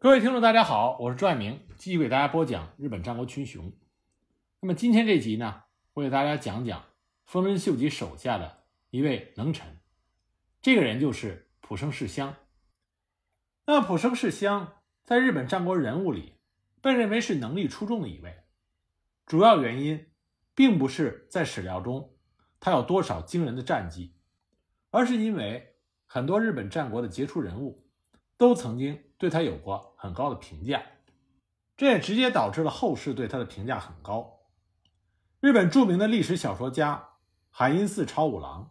各位听众，大家好，我是朱爱明，继续给大家播讲日本战国群雄。那么今天这集呢，我给大家讲讲丰臣秀吉手下的一位能臣，这个人就是浦生世香。那浦生世香在日本战国人物里被认为是能力出众的一位，主要原因并不是在史料中他有多少惊人的战绩，而是因为很多日本战国的杰出人物都曾经。对他有过很高的评价，这也直接导致了后世对他的评价很高。日本著名的历史小说家海因寺朝五郎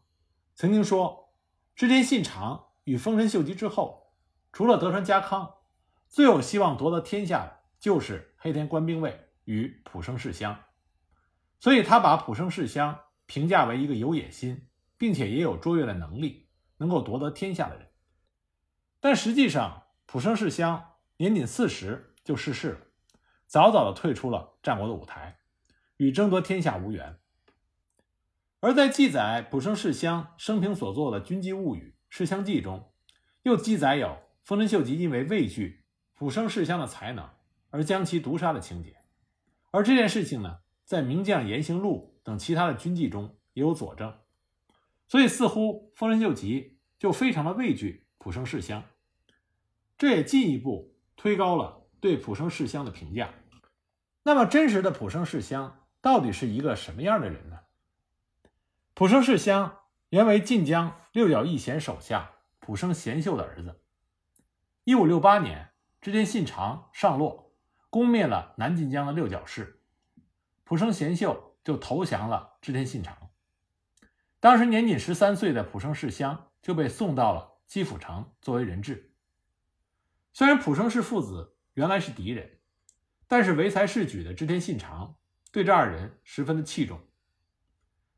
曾经说：“织田信长与丰臣秀吉之后，除了德川家康，最有希望夺得天下的就是黑田官兵卫与浦生世香。”所以，他把浦生世香评价为一个有野心，并且也有卓越的能力，能够夺得天下的人。但实际上，浦生世香年仅四十就逝世了，早早的退出了战国的舞台，与争夺天下无缘。而在记载浦生世香生平所作的《军记物语·世香记》中，又记载有丰臣秀吉因为畏惧浦生世香的才能而将其毒杀的情节。而这件事情呢，在《名将言行录》等其他的军记中也有佐证，所以似乎丰臣秀吉就非常的畏惧浦生世香。这也进一步推高了对浦生世香的评价。那么，真实的浦生世香到底是一个什么样的人呢？浦生世香原为晋江六角义贤手下浦生贤秀的儿子。一五六八年，织田信长上洛，攻灭了南晋江的六角氏，浦生贤秀就投降了织田信长。当时年仅十三岁的浦生世香就被送到了基辅城作为人质。虽然浦生氏父子原来是敌人，但是唯才是举的织田信长对这二人十分的器重。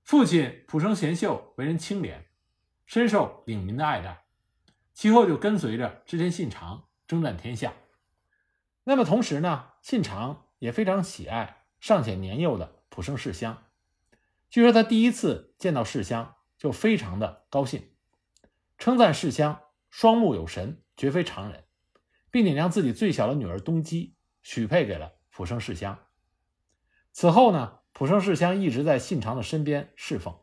父亲浦生贤秀为人清廉，深受领民的爱戴，其后就跟随着织田信长征战天下。那么同时呢，信长也非常喜爱尚且年幼的浦生世香。据说他第一次见到世香就非常的高兴，称赞世香双目有神，绝非常人。并且将自己最小的女儿东姬许配给了浦生世香。此后呢，浦生世香一直在信长的身边侍奉。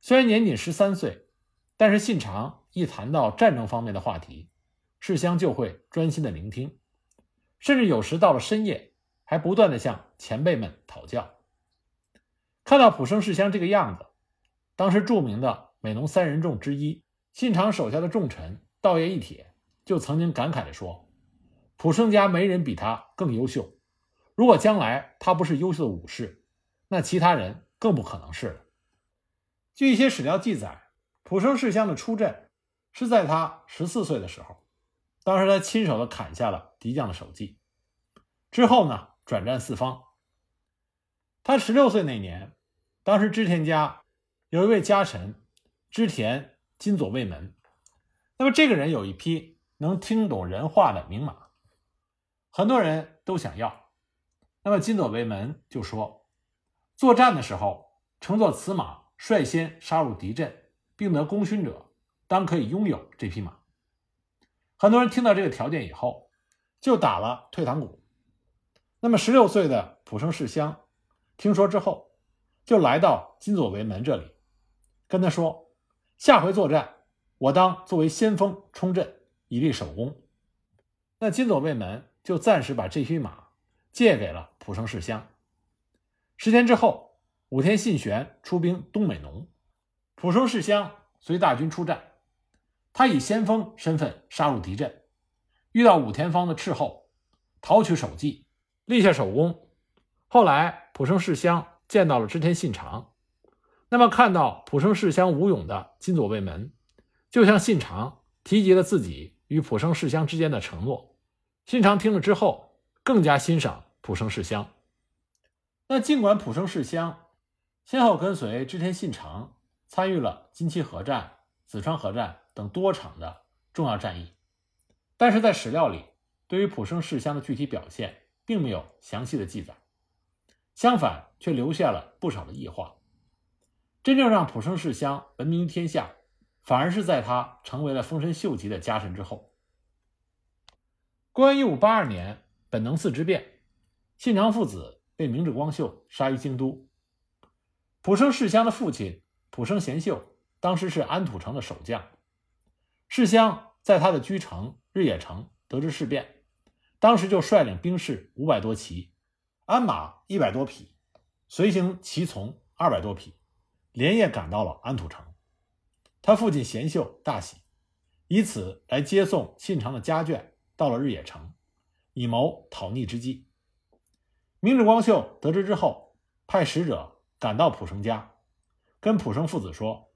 虽然年仅十三岁，但是信长一谈到战争方面的话题，世香就会专心的聆听，甚至有时到了深夜，还不断的向前辈们讨教。看到浦生世香这个样子，当时著名的美浓三人众之一信长手下的重臣道爷一铁。就曾经感慨地说：“普生家没人比他更优秀。如果将来他不是优秀的武士，那其他人更不可能是了。”据一些史料记载，普生世香的出阵是在他十四岁的时候，当时他亲手的砍下了敌将的首级，之后呢转战四方。他十六岁那年，当时织田家有一位家臣织田金左卫门，那么这个人有一批。能听懂人话的名马，很多人都想要。那么金佐为门就说，作战的时候乘坐此马率先杀入敌阵并得功勋者，当可以拥有这匹马。很多人听到这个条件以后，就打了退堂鼓。那么十六岁的浦生世香听说之后，就来到金佐为门这里，跟他说：“下回作战，我当作为先锋冲阵。”以立首功，那金佐卫门就暂时把这匹马借给了浦生世香。十天之后，武田信玄出兵东美浓，浦生世香随大军出战，他以先锋身份杀入敌阵，遇到武田方的斥候，讨取首级，立下首功。后来浦生世香见到了织田信长，那么看到浦生世香武勇的金佐卫门，就向信长提及了自己。与浦生世香之间的承诺，信长听了之后更加欣赏浦生世香。那尽管浦生世香先后跟随织田信长参与了金崎河战、紫川河战等多场的重要战役，但是在史料里对于浦生世香的具体表现并没有详细的记载，相反却留下了不少的异化。真正让浦生世香闻名天下。反而是在他成为了丰臣秀吉的家臣之后。公元一五八二年，本能寺之变，信长父子被明智光秀杀于京都。浦生世香的父亲浦生贤秀当时是安土城的守将，世香在他的居城日野城得知事变，当时就率领兵士五百多骑，鞍马一百多匹，随行骑从二百多匹，连夜赶到了安土城。他父亲贤秀大喜，以此来接送信长的家眷。到了日野城，以谋讨逆之计。明智光秀得知之后，派使者赶到浦生家，跟浦生父子说：“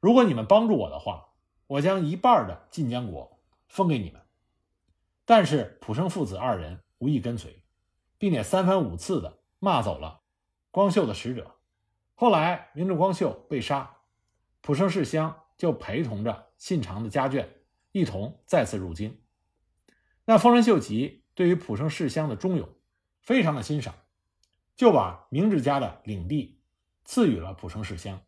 如果你们帮助我的话，我将一半的晋江国封给你们。”但是浦生父子二人无意跟随，并且三番五次的骂走了光秀的使者。后来明智光秀被杀，浦生世香就陪同着信长的家眷一同再次入京。那丰臣秀吉对于浦生世乡的忠勇非常的欣赏，就把明治家的领地赐予了浦生世乡。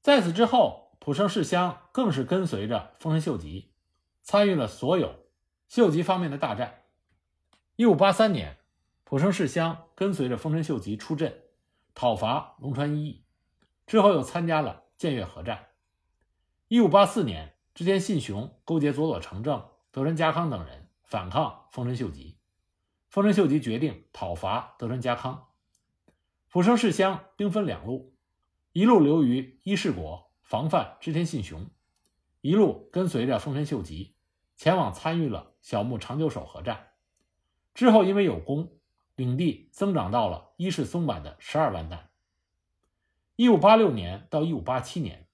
在此之后，浦生世乡更是跟随着丰臣秀吉，参与了所有秀吉方面的大战。一五八三年，浦生世乡跟随着丰臣秀吉出阵讨伐龙川一役，之后又参加了建越合战。一五八四年，织田信雄勾结佐佐成政、德川家康等人。反抗丰臣秀吉，丰臣秀吉决定讨伐德川家康。浦生世乡兵分两路，一路留于伊势国防范织田信雄，一路跟随着丰臣秀吉前往参与了小牧长久手合战。之后因为有功，领地增长到了伊势松坂的十二万担。一五八六年到一五八七年，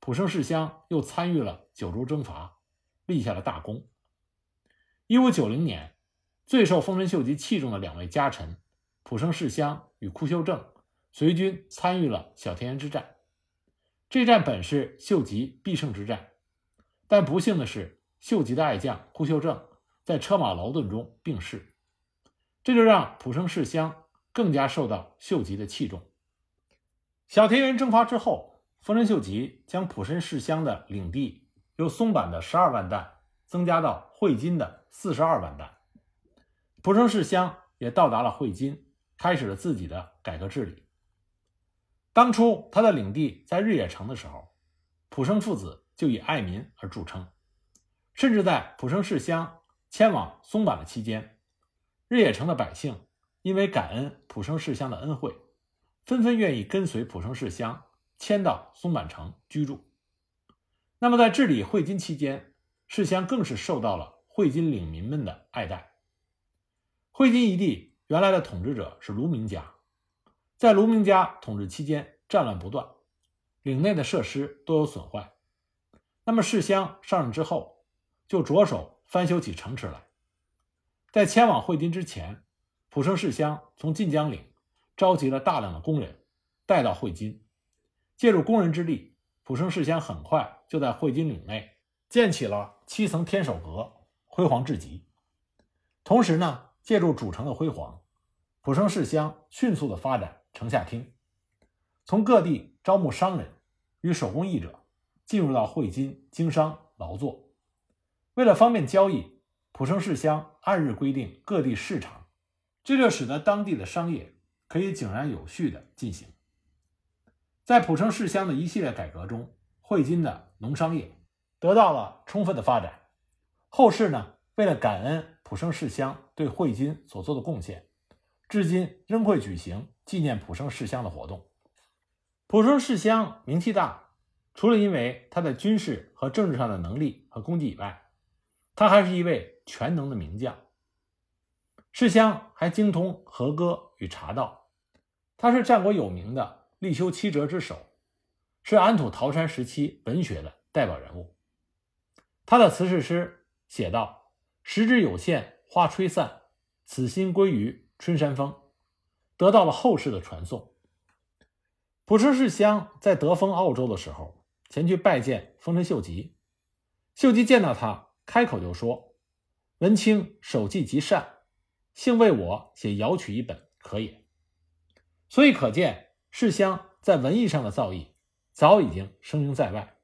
浦生世乡又参与了九州征伐，立下了大功。一五九零年，最受丰臣秀吉器重的两位家臣浦生世香与枯修正随军参与了小田园之战。这战本是秀吉必胜之战，但不幸的是，秀吉的爱将枯修正在车马劳顿中病逝，这就让浦生世香更加受到秀吉的器重。小田园征伐之后，丰臣秀吉将浦生世乡的领地由松坂的十二万担增加到会津的。四十二万担，浦生世乡也到达了会津，开始了自己的改革治理。当初他的领地在日野城的时候，浦生父子就以爱民而著称，甚至在浦生世乡迁往松坂的期间，日野城的百姓因为感恩浦生世乡的恩惠，纷纷愿意跟随浦生世乡迁到松坂城居住。那么在治理汇金期间，世乡更是受到了。汇金领民们的爱戴。汇金一地原来的统治者是卢明家，在卢明家统治期间，战乱不断，领内的设施都有损坏。那么世乡上任之后，就着手翻修起城池来。在迁往汇金之前，浦生世乡从晋江岭召集了大量的工人，带到汇金，借助工人之力，浦生世乡很快就在汇金岭内建起了七层天守阁。辉煌至极，同时呢，借助主城的辉煌，浦生世乡迅速的发展城下町，从各地招募商人与手工艺者，进入到汇金经商劳作。为了方便交易，浦生世乡按日规定各地市场，这就使得当地的商业可以井然有序的进行。在浦生世乡的一系列改革中，会津的农商业得到了充分的发展。后世呢，为了感恩浦生世乡对会津所做的贡献，至今仍会举行纪念浦生世乡的活动。浦生世乡名气大，除了因为他在军事和政治上的能力和功绩以外，他还是一位全能的名将。世乡还精通和歌与茶道，他是战国有名的立修七哲之首，是安土桃山时期文学的代表人物。他的词是诗。写道：“时之有限，花吹散，此心归于春山风。”得到了后世的传颂。浦生世香在德封澳洲的时候，前去拜见丰臣秀吉。秀吉见到他，开口就说：“文清手记极善，幸为我写瑶曲一本，可也。”所以可见，世香在文艺上的造诣早已经声名在外，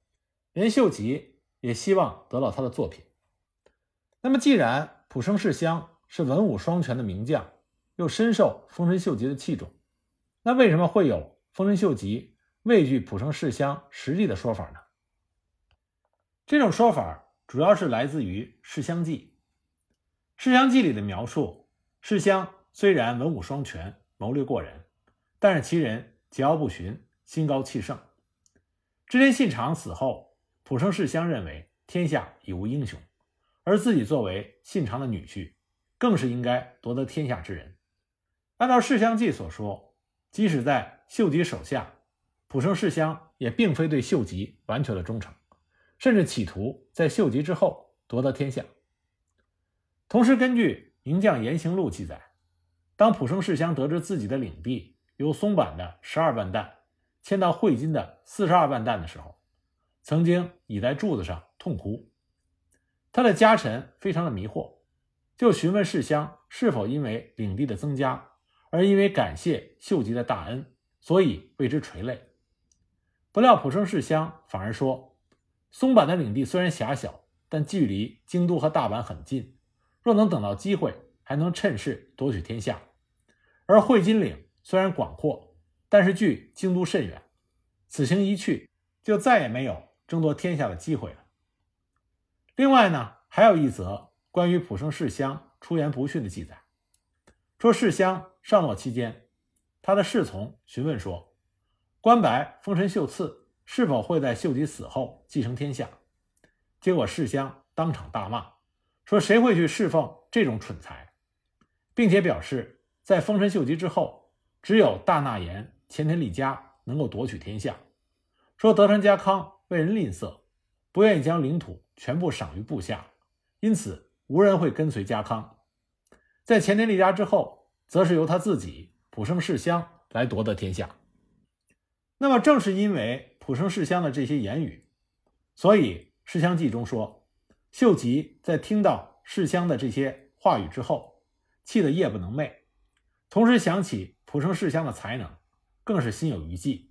连秀吉也希望得到他的作品。那么，既然蒲生世香是文武双全的名将，又深受丰臣秀吉的器重，那为什么会有丰臣秀吉畏惧蒲生世香实力的说法呢？这种说法主要是来自于《世香记》。《世香记》里的描述，世香虽然文武双全、谋略过人，但是其人桀骜不驯、心高气盛。织田信长死后，蒲生世乡认为天下已无英雄，而自己作为信长的女婿，更是应该夺得天下之人。按照《世乡记》所说，即使在秀吉手下，蒲生世乡也并非对秀吉完全的忠诚。甚至企图在秀吉之后夺得天下。同时，根据《名将言行录》记载，当蒲生世乡得知自己的领地由松坂的十二万担迁到会津的四十二万担的时候，曾经倚在柱子上痛哭。他的家臣非常的迷惑，就询问世乡是否因为领地的增加而因为感谢秀吉的大恩，所以为之垂泪。不料浦生世乡反而说。松坂的领地虽然狭小，但距离京都和大阪很近。若能等到机会，还能趁势夺取天下。而会津岭虽然广阔，但是距京都甚远。此行一去，就再也没有争夺天下的机会了。另外呢，还有一则关于浦生世乡出言不逊的记载，说世乡上洛期间，他的侍从询问说：“关白丰臣秀次。”是否会在秀吉死后继承天下？结果世乡当场大骂，说谁会去侍奉这种蠢材，并且表示在丰臣秀吉之后，只有大纳言前田利家能够夺取天下。说德川家康为人吝啬，不愿意将领土全部赏于部下，因此无人会跟随家康。在前田利家之后，则是由他自己浦生世乡来夺得天下。那么正是因为。浦生世乡的这些言语，所以《世乡记》中说，秀吉在听到世乡的这些话语之后，气得夜不能寐，同时想起浦生世乡的才能，更是心有余悸。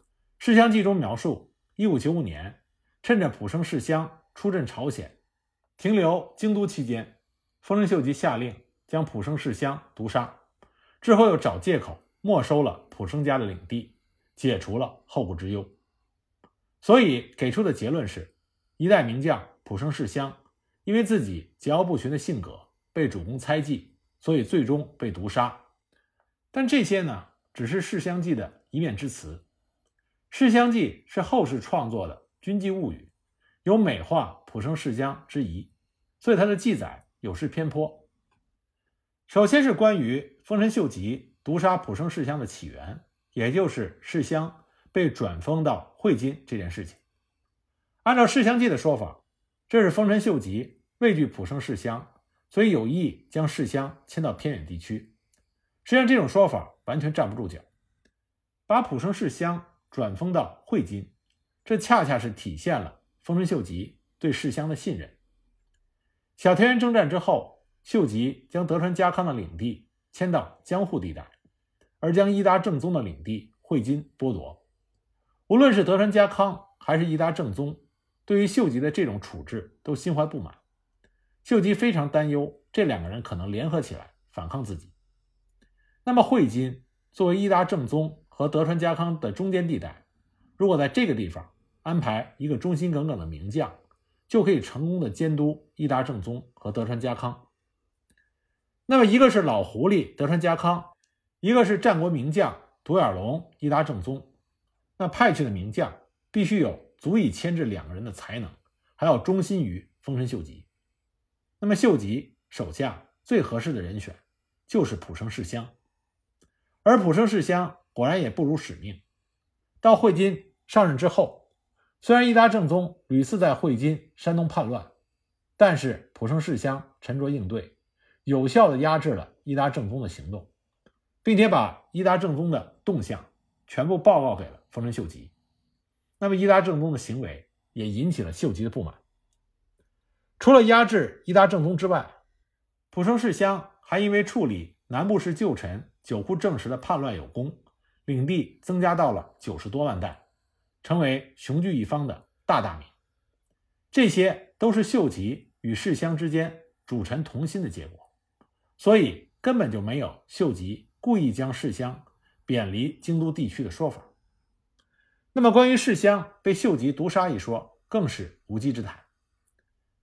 《世乡记》中描述，一五九五年，趁着浦生世乡出镇朝鲜，停留京都期间，丰臣秀吉下令将浦生世乡毒杀，之后又找借口没收了浦生家的领地，解除了后顾之忧。所以给出的结论是，一代名将浦生世乡，因为自己桀骜不驯的性格被主公猜忌，所以最终被毒杀。但这些呢，只是《世相记》的一面之词，《世相记》是后世创作的军记物语，有美化浦生世乡之疑，所以它的记载有失偏颇。首先是关于丰臣秀吉毒杀浦生世乡的起源，也就是世乡。被转封到会津这件事情，按照《世相记》的说法，这是丰臣秀吉畏惧浦生世乡，所以有意将世乡迁到偏远地区。实际上，这种说法完全站不住脚。把浦生世乡转封到会津，这恰恰是体现了丰臣秀吉对世乡的信任。小田园征战之后，秀吉将德川家康的领地迁到江户地带，而将伊达正宗的领地会津剥夺。无论是德川家康还是伊达正宗，对于秀吉的这种处置都心怀不满。秀吉非常担忧这两个人可能联合起来反抗自己。那么，会津作为伊达正宗和德川家康的中间地带，如果在这个地方安排一个忠心耿耿的名将，就可以成功的监督伊达正宗和德川家康。那么，一个是老狐狸德川家康，一个是战国名将独眼龙伊达正宗。那派去的名将必须有足以牵制两个人的才能，还要忠心于丰臣秀吉。那么秀吉手下最合适的人选就是浦生世乡，而浦生世乡果然也不辱使命。到会津上任之后，虽然伊达正宗屡次在会津、山东叛乱，但是浦生世乡沉着应对，有效的压制了伊达正宗的行动，并且把伊达正宗的动向全部报告给了。丰臣秀吉，那么伊达正宗的行为也引起了秀吉的不满。除了压制伊达正宗之外，浦生世乡还因为处理南部氏旧臣久户正实的叛乱有功，领地增加到了九十多万担，成为雄踞一方的大大名。这些都是秀吉与世乡之间主臣同心的结果，所以根本就没有秀吉故意将世乡贬离京都地区的说法。那么，关于世乡被秀吉毒杀一说，更是无稽之谈。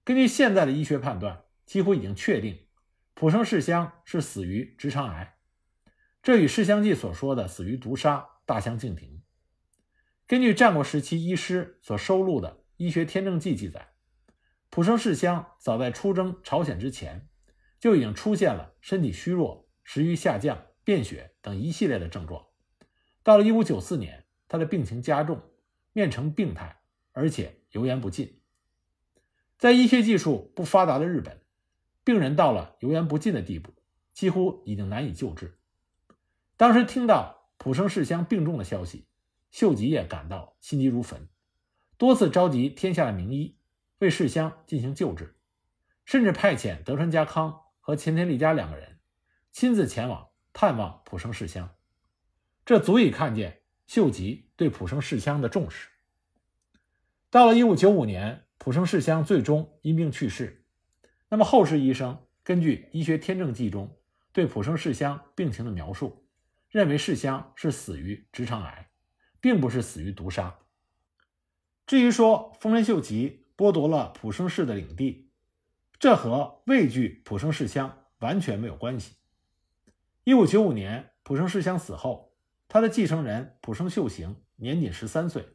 根据现在的医学判断，几乎已经确定，浦生世乡是死于直肠癌，这与《世相记》所说的死于毒杀大相径庭。根据战国时期医师所收录的《医学天正记》记载，浦生世香早在出征朝鲜之前，就已经出现了身体虚弱、食欲下降、便血等一系列的症状。到了1594年。他的病情加重，面呈病态，而且油盐不进。在医学技术不发达的日本，病人到了油盐不进的地步，几乎已经难以救治。当时听到浦生世乡病重的消息，秀吉也感到心急如焚，多次召集天下的名医为世乡进行救治，甚至派遣德川家康和前田利家两个人亲自前往探望浦生世乡，这足以看见。秀吉对浦生世乡的重视。到了1595年，浦生世乡最终因病去世。那么后世医生根据《医学天正记》中对浦生世乡病情的描述，认为世香是死于直肠癌，并不是死于毒杀。至于说丰臣秀吉剥夺了浦生氏的领地，这和畏惧浦生世香完全没有关系。1595年，浦生世香死后。他的继承人浦生秀行年仅十三岁，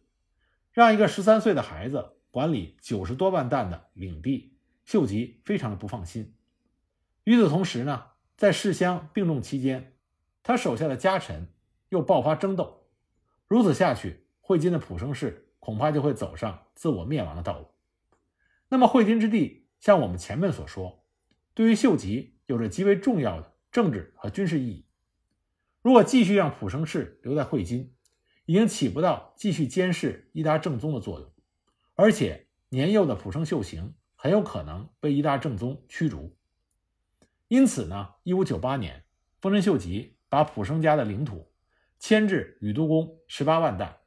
让一个十三岁的孩子管理九十多万担的领地，秀吉非常的不放心。与此同时呢，在世香病重期间，他手下的家臣又爆发争斗，如此下去，会津的浦生氏恐怕就会走上自我灭亡的道路。那么，会津之地，像我们前面所说，对于秀吉有着极为重要的政治和军事意义。如果继续让浦生氏留在会津，已经起不到继续监视伊达正宗的作用，而且年幼的浦生秀行很有可能被伊达正宗驱逐。因此呢，一五九八年，丰臣秀吉把浦生家的领土迁至宇都宫十八万担，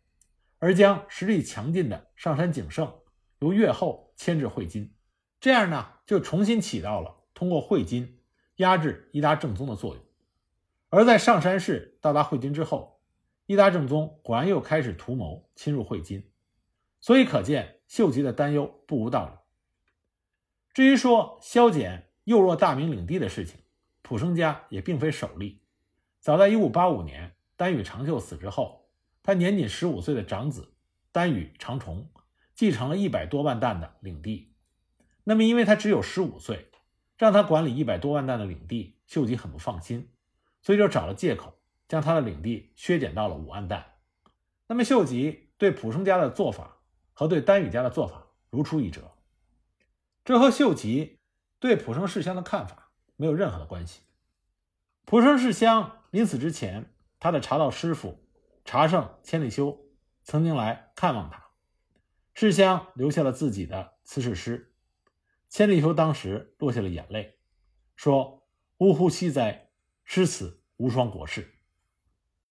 而将实力强劲的上杉景胜由越后迁至会津，这样呢，就重新起到了通过会津压制伊达正宗的作用。而在上山氏到达会津之后，伊达正宗果然又开始图谋侵入会津，所以可见秀吉的担忧不无道理。至于说削减幼弱大名领地的事情，浦生家也并非首例。早在1585年，丹羽长秀死之后，他年仅十五岁的长子丹羽长重继承了一百多万担的领地。那么，因为他只有十五岁，让他管理一百多万担的领地，秀吉很不放心。所以就找了借口，将他的领地削减到了五万担。那么秀吉对浦生家的做法和对丹羽家的做法如出一辙，这和秀吉对浦生世乡的看法没有任何的关系。浦生世乡临死之前，他的茶道师傅茶圣千里修曾经来看望他，世香留下了自己的辞世诗，千里修当时落下了眼泪，说：“呜呼惜哉！”诗词无双国士。